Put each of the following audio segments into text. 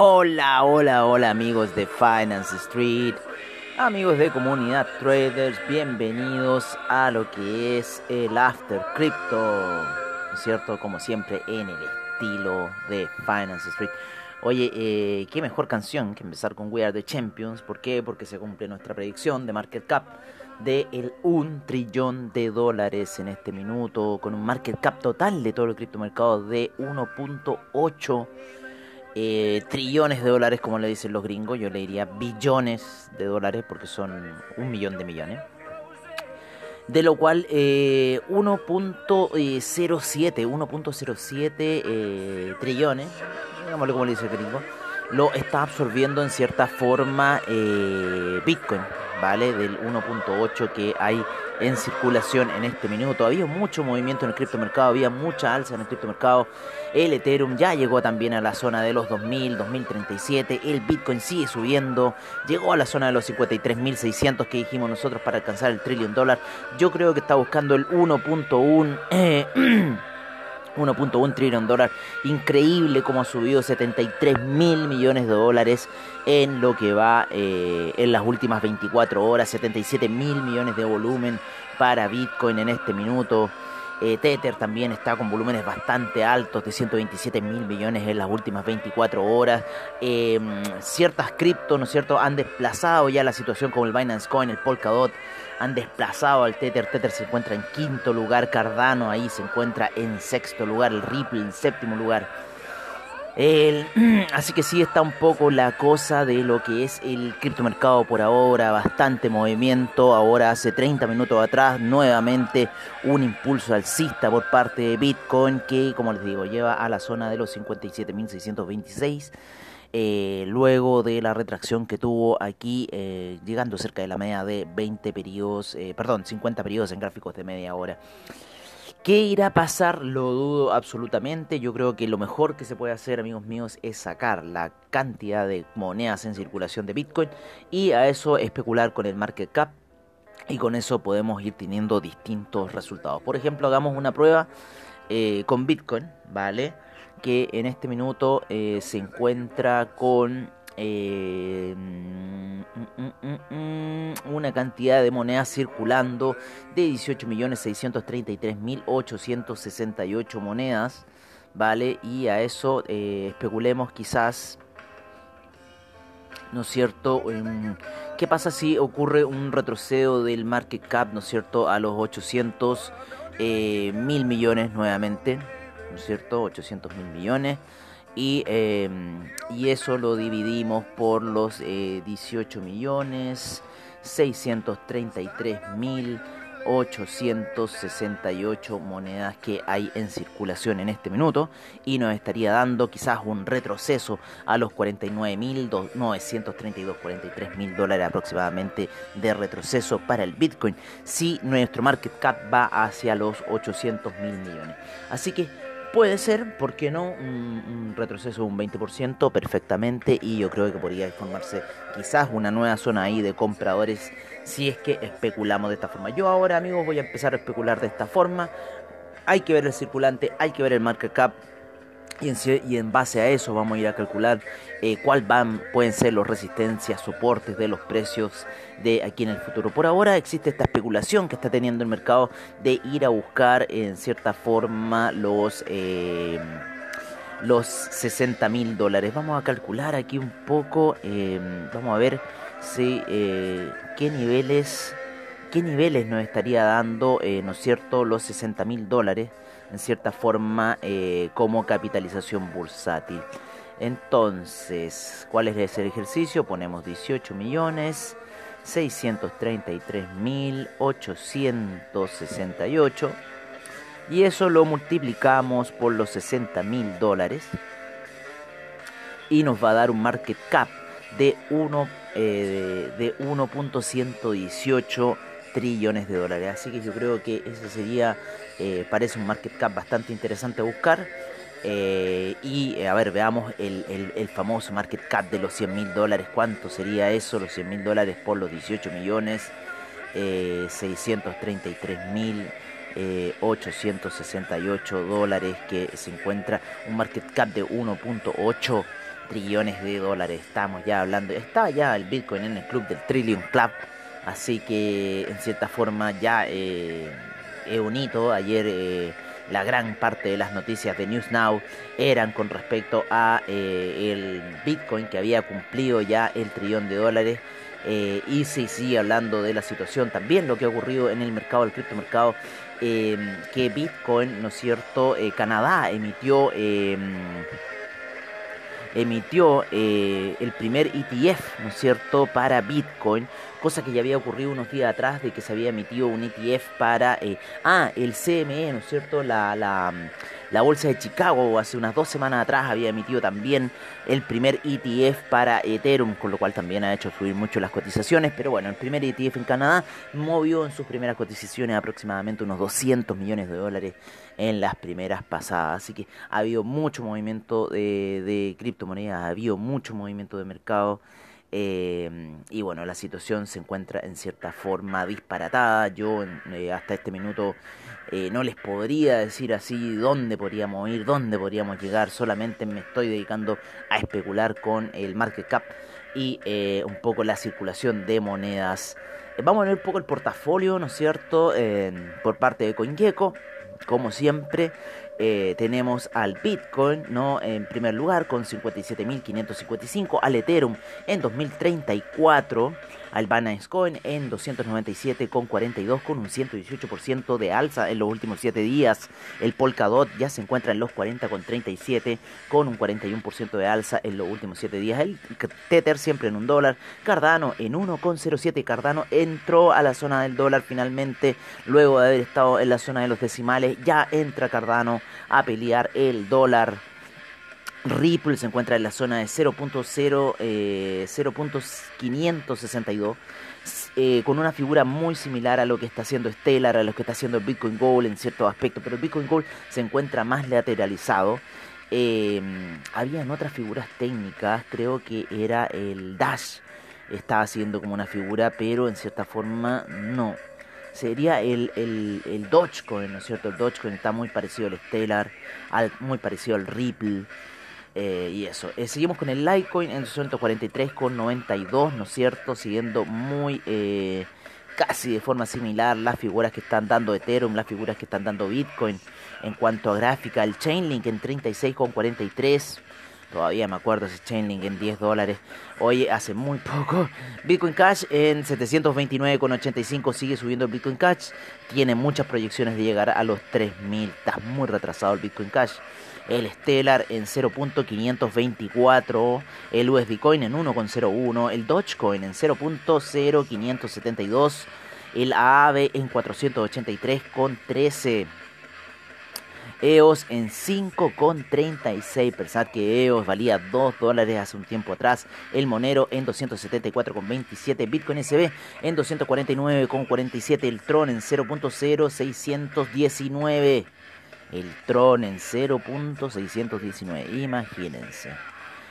Hola, hola, hola amigos de Finance Street, amigos de Comunidad Traders, bienvenidos a lo que es el After Crypto, ¿no es cierto? Como siempre en el estilo de Finance Street. Oye, eh, qué mejor canción que empezar con We Are the Champions, ¿por qué? Porque se cumple nuestra predicción de market cap de el 1 trillón de dólares en este minuto, con un market cap total de todo el criptomercado de 1.8 eh, trillones de dólares, como le dicen los gringos, yo le diría billones de dólares porque son un millón de millones. De lo cual eh, 1.07, 1.07 eh, trillones, digámosle como le dice el gringo, lo está absorbiendo en cierta forma eh, Bitcoin, ¿vale? Del 1.8 que hay en circulación en este minuto. Había mucho movimiento en el criptomercado, había mucha alza en el criptomercado. El Ethereum ya llegó también a la zona de los 2000, 2037. El Bitcoin sigue subiendo, llegó a la zona de los 53.600 que dijimos nosotros para alcanzar el trillion dólar. Yo creo que está buscando el 1.1. Eh, 1.1 trillón dólar. Increíble como ha subido 73 mil millones de dólares en lo que va eh, en las últimas 24 horas. 77 mil millones de volumen para Bitcoin en este minuto. Eh, Tether también está con volúmenes bastante altos de 127 mil millones en las últimas 24 horas. Eh, ciertas criptos, ¿no es cierto?, han desplazado ya la situación como el Binance Coin, el Polkadot, han desplazado al Tether. Tether se encuentra en quinto lugar, Cardano ahí se encuentra en sexto lugar, el Ripple en séptimo lugar. Así que sí está un poco la cosa de lo que es el criptomercado por ahora, bastante movimiento. Ahora hace 30 minutos atrás, nuevamente un impulso alcista por parte de Bitcoin que, como les digo, lleva a la zona de los 57.626. Eh, luego de la retracción que tuvo aquí, eh, llegando cerca de la media de 20 periodos, eh, perdón, 50 periodos en gráficos de media hora. ¿Qué irá a pasar? Lo dudo absolutamente. Yo creo que lo mejor que se puede hacer, amigos míos, es sacar la cantidad de monedas en circulación de Bitcoin y a eso especular con el market cap. Y con eso podemos ir teniendo distintos resultados. Por ejemplo, hagamos una prueba con Bitcoin, ¿vale? que en este minuto eh, se encuentra con eh, una cantidad de monedas circulando de 18.633.868 monedas, ¿vale? Y a eso eh, especulemos quizás, ¿no es cierto? ¿Qué pasa si ocurre un retroceso del market cap, ¿no es cierto?, a los 800 mil millones nuevamente. ¿no es cierto? 800 mil millones. Y, em, y, eso lo dividimos por los 18 eh, millones 633 mil 868 monedas que hay en circulación en este minuto y nos estaría dando quizás un retroceso a los 49.932, 43 mil dólares aproximadamente de retroceso para el Bitcoin si nuestro market cap va hacia los 800 mil millones. Así que Puede ser, ¿por qué no? Un, retroceso de un 20% perfectamente y yo creo que podría formarse quizás una nueva zona ahí de compradores si es que especulamos de esta forma. Yo ahora amigos voy a empezar a especular de esta forma. Hay que ver el circulante, hay que ver el market cap y en, y en, base a eso vamos a ir a calcular eh, cuál van, pueden ser los resistencias, soportes de los precios de aquí en el futuro. Por ahora existe esta especulación que está teniendo el mercado de ir a buscar en cierta forma los, eh, los 60 mil dólares. Vamos a calcular aquí un poco, eh, vamos a ver si, qué niveles qué niveles nos estaría dando, ¿no es cierto?, los 60 mil dólares en cierta forma eh, como capitalización bursátil. Entonces, ¿cuál es el ejercicio? Ponemos 18 millones 633 mil 868 y eso lo multiplicamos por los 60 mil dólares y nos va a dar un market cap de 1 eh, de 1.118 trillones de dólares. Así que yo creo que ese sería, eh, parece un market cap bastante interesante a buscar. Eh, y eh, a ver, veamos el, el, famoso market cap de los 100 mil dólares. ¿Cuánto sería eso? Los 100 mil dólares por los 18 millones. 633 mil 868 dólares que se encuentra un market cap de 1.8 trillones de dólares. Estamos ya hablando, está ya el Bitcoin en el club del Trillion Club. Así que en cierta forma ya eh, es un hito. Ayer eh, la gran parte de las noticias de News Now eran con respecto a eh, el Bitcoin que había cumplido ya el trillón de dólares. y se sigue hablando de la situación también, lo que ha ocurrido en el mercado, el criptomercado, que Bitcoin, ¿no es cierto? Canadá emitió emitió eh, el primer ETF, ¿no es cierto?, para Bitcoin, cosa que ya había ocurrido unos días atrás de que se había emitido un ETF para, eh, ah, el CME, ¿no es cierto?, la, la, la bolsa de Chicago hace unas dos semanas atrás había emitido también el primer ETF para Ethereum, con lo cual también ha hecho subir mucho las cotizaciones. Pero bueno, el primer ETF en Canadá movió en sus primeras cotizaciones aproximadamente unos 200 millones de dólares en las primeras pasadas. Así que ha habido mucho movimiento de, criptomonedas, ha habido mucho movimiento de mercado. Eh, y bueno, la situación se encuentra en cierta forma disparatada. Yo eh, hasta este minuto eh, no les podría decir así dónde podríamos ir, dónde podríamos llegar. Solamente me estoy dedicando a especular con el market cap y un poco la circulación de monedas. vamos a ver un poco el portafolio, ¿no es cierto? por parte de CoinGecko, como siempre. Eh, tenemos al Bitcoin, ¿no? En primer lugar con 57.555, al Ethereum en 2034 al Binance Coin en 297,42 con un 118% de alza en los últimos 7 días. El Polkadot ya se encuentra en los 40,37 con un 41% de alza en los últimos 7 días. El Tether siempre en un dólar. Cardano en 1,07. Cardano entró a la zona del dólar finalmente luego de haber estado en la zona de los decimales. Ya entra Cardano a pelear el dólar. Ripple se encuentra en la zona de 0.0 eh, 0.562 eh, con una figura muy similar a lo que está haciendo Stellar, a lo que está haciendo Bitcoin Gold en ciertos aspectos, pero Bitcoin Gold se encuentra más lateralizado. Eh, habían otras figuras técnicas, creo que era el Dash, estaba haciendo como una figura, pero en cierta forma no. Sería el, el, el Dogecoin, ¿no es cierto? El Dogecoin está muy parecido al Stellar, muy parecido al Ripple. Eh, y eso, eh, seguimos con el Litecoin en 243,92, ¿no es cierto? Siguiendo muy eh, casi de forma similar las figuras que están dando Ethereum, las figuras que están dando Bitcoin. En cuanto a gráfica, el Chainlink en 36,43. Todavía me acuerdo ese Chainlink en 10 dólares. Hoy hace muy poco. Bitcoin Cash en 729,85 sigue subiendo el Bitcoin Cash. Tiene muchas proyecciones de llegar a los 3000. Está muy retrasado el Bitcoin Cash el Stellar en 0.524, el USD Coin en 1.01, el Dogecoin en 0.0572, el AAVE en 483.13. EOS en 5,36. Pensad que EOS valía 2 dólares hace un tiempo atrás. El Monero en 274,27. Bitcoin SB en 249,47. El Tron en 0.0619 el Tron en 0.619, imagínense.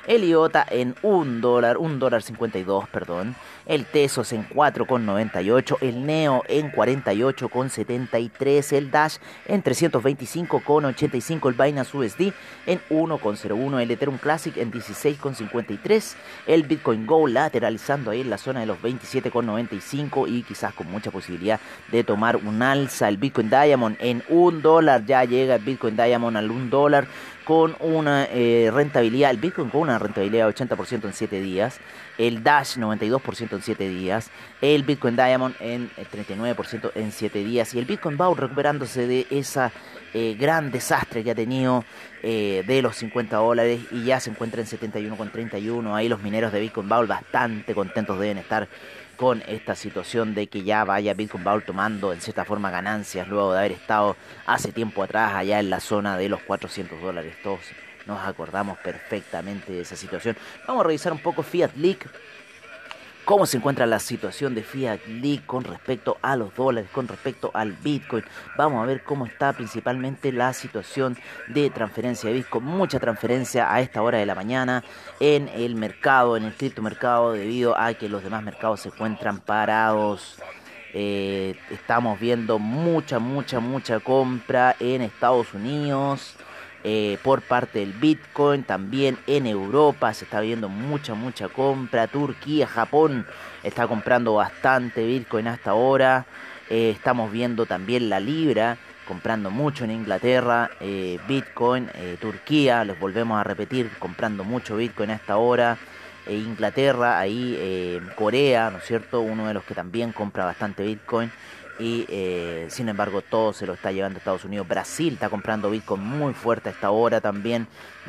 El IOTA en 1 dólar, 1 dólar 52, perdón. El Tesos en 4,98. El Neo en 48,73. El Dash en 325,85. El Binance USD en 1,01. El Ethereum Classic en 16,53. El Bitcoin Go lateralizando ahí en la zona de los 27,95. Y quizás con mucha posibilidad de tomar un alza. El Bitcoin Diamond en 1 dólar. Ya llega el Bitcoin Diamond al 1 dólar con una eh, rentabilidad, el Bitcoin con una rentabilidad de 80% en 7 días, el Dash 92% en 7 días, el Bitcoin Diamond en 39% en 7 días y el Bitcoin Bowl recuperándose de esa eh, gran desastre que ha tenido eh, de los 50 dólares y ya se encuentra en 71,31. Ahí los mineros de Bitcoin Bowl bastante contentos deben estar con esta situación de que ya vaya Bitcoin Bowl tomando en cierta forma ganancias luego de haber estado hace tiempo atrás allá en la zona de los 400 dólares. Todos nos acordamos perfectamente de esa situación. Vamos a revisar un poco Fiat Leak cómo se encuentra la situación de Fiat League con respecto a los dólares, con respecto al Bitcoin. Vamos a ver cómo está principalmente la situación de transferencia de Bitcoin. Mucha transferencia a esta hora de la mañana en el mercado, en el criptomercado, debido a que los demás mercados se encuentran parados. Eh, estamos viendo mucha, mucha, mucha compra en Estados Unidos. Eh, por parte del Bitcoin. También en Europa se está viendo mucha, mucha compra. Turquía, Japón está comprando bastante Bitcoin hasta ahora. Eh, estamos viendo también la libra comprando mucho en Inglaterra, eh, Bitcoin, Turquía, les volvemos a repetir, comprando mucho Bitcoin hasta ahora. Inglaterra, ahí Corea, ¿no es cierto? Uno de los que también compra bastante Bitcoin y eh, sin embargo todo se lo está llevando a Estados Unidos. Brasil está comprando Bitcoin muy fuerte a esta hora también,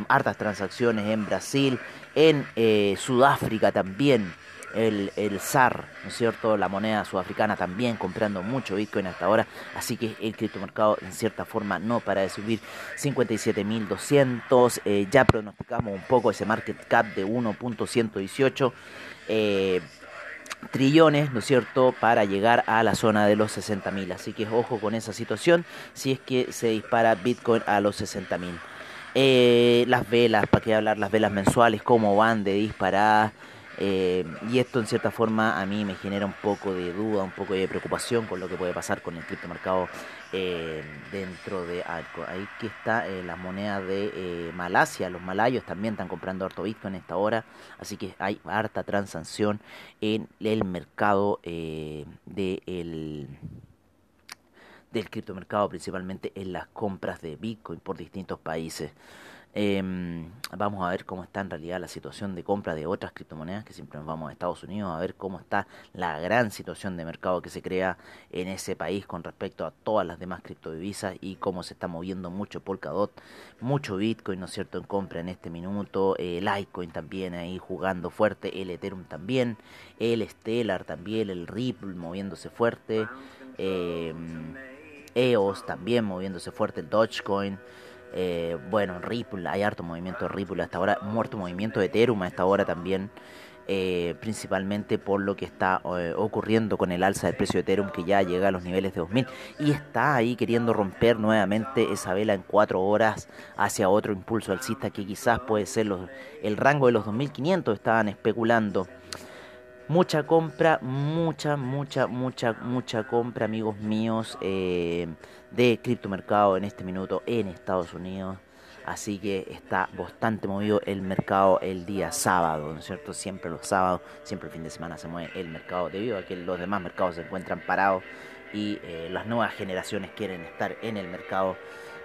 hartas transacciones en Brasil, en eh, Sudáfrica también. El, el SAR, ¿no es cierto? La moneda sudafricana también comprando mucho Bitcoin hasta ahora. Así que el criptomercado en cierta forma no para de subir. 57.200. Eh, ya pronosticamos un poco ese market cap de 1.118. Trillones, ¿no es cierto?, para llegar a la zona de los 60.000. Así que ojo con esa situación si es que se dispara Bitcoin a los 60.000. Eh, las velas, para qué hablar, las velas mensuales, cómo van de disparadas. Eh, y esto en cierta forma a mí me genera un poco de duda, un poco de preocupación con lo que puede pasar con el criptomercado eh, dentro de algo. Ahí que está eh, la moneda de eh, Malasia, los malayos también están comprando harto Bitcoin en esta hora, así que hay harta transacción en el mercado de el, del criptomercado, principalmente en las compras de Bitcoin por distintos países. Em, vamos a ver cómo está en realidad la situación de compra de otras criptomonedas, que siempre nos vamos a Estados Unidos a ver cómo está la gran situación de mercado que se crea en ese país con respecto a todas las demás criptodivisas y cómo se está moviendo mucho Polkadot, mucho Bitcoin, ¿no es cierto?, en compra en este minuto, el Litecoin también ahí jugando fuerte, el Ethereum también, el Stellar también, el Ripple moviéndose fuerte, EOS em, también moviéndose fuerte, el Dogecoin. Eh, bueno, Ripple, hay harto movimiento de Ripple hasta ahora, muerto movimiento de Ethereum a esta hora también, eh, principalmente por lo que está eh, ocurriendo con el alza del precio de Ethereum que ya llega a los niveles de 2000 y está ahí queriendo romper nuevamente esa vela en 4 horas hacia otro impulso alcista que quizás puede ser el rango de los 2500, estaban especulando. Mucha compra, mucha, mucha, mucha, mucha compra, amigos míos, eh, de criptomercado en este minuto en Estados Unidos. Así que está bastante movido el mercado el día sábado, ¿no es cierto? Siempre los sábados, siempre el fin de semana se mueve el mercado debido a que los demás mercados se encuentran parados y eh, las nuevas generaciones quieren estar en el mercado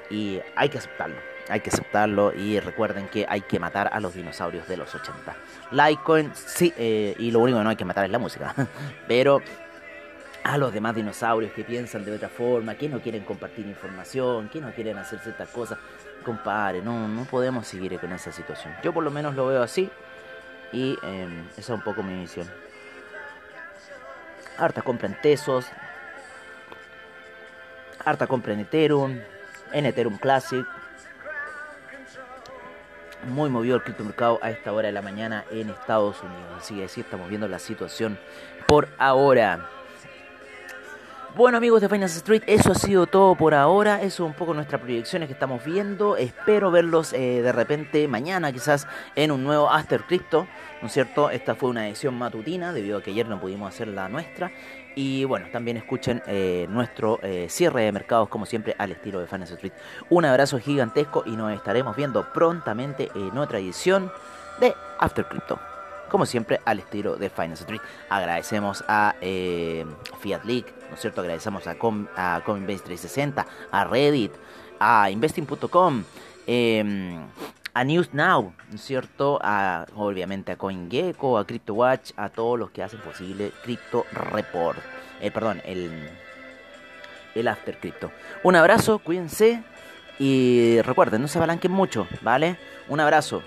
y hay que aceptarlo hay que aceptarlo y recuerden que hay que matar a los dinosaurios de los 80. Litecoin, sí, eh, y lo único que no hay que matar es la música, pero a los demás dinosaurios que piensan de otra forma, que no quieren compartir información, que no quieren hacer ciertas cosas, compadre, no, no podemos seguir con esa situación. Yo por lo menos lo veo así y em, esa es un poco mi visión. Harta compra en Tesos, harta compra en Ethereum, en Ethereum Classic, muy movido el criptomercado a esta hora de la mañana en Estados Unidos. Así que así estamos viendo la situación por ahora. Bueno amigos de Finance Street, eso ha sido todo por ahora. Eso es un poco nuestras proyecciones que estamos viendo. Espero verlos eh, de repente mañana, quizás en un nuevo After Crypto. ¿No es cierto? Esta fue una edición matutina debido a que ayer no pudimos hacer la nuestra. Y bueno, también escuchen eh, nuestro eh, cierre de mercados como siempre al estilo de Finance Street. Un abrazo gigantesco y nos estaremos viendo prontamente en otra edición de After Crypto como siempre, al estilo de Finance Street. Agradecemos a eh, Fiat League, ¿no es cierto? Agradecemos a, Coinbase 360, a Reddit, a Investing.com, em, a News Now, ¿no cierto? A, obviamente a CoinGecko, a CryptoWatch, a todos los que hacen posible Crypto Report. Eh, perdón, el, el After Crypto. Un abrazo, cuídense y recuerden, no se abalanquen mucho, ¿vale? Un abrazo.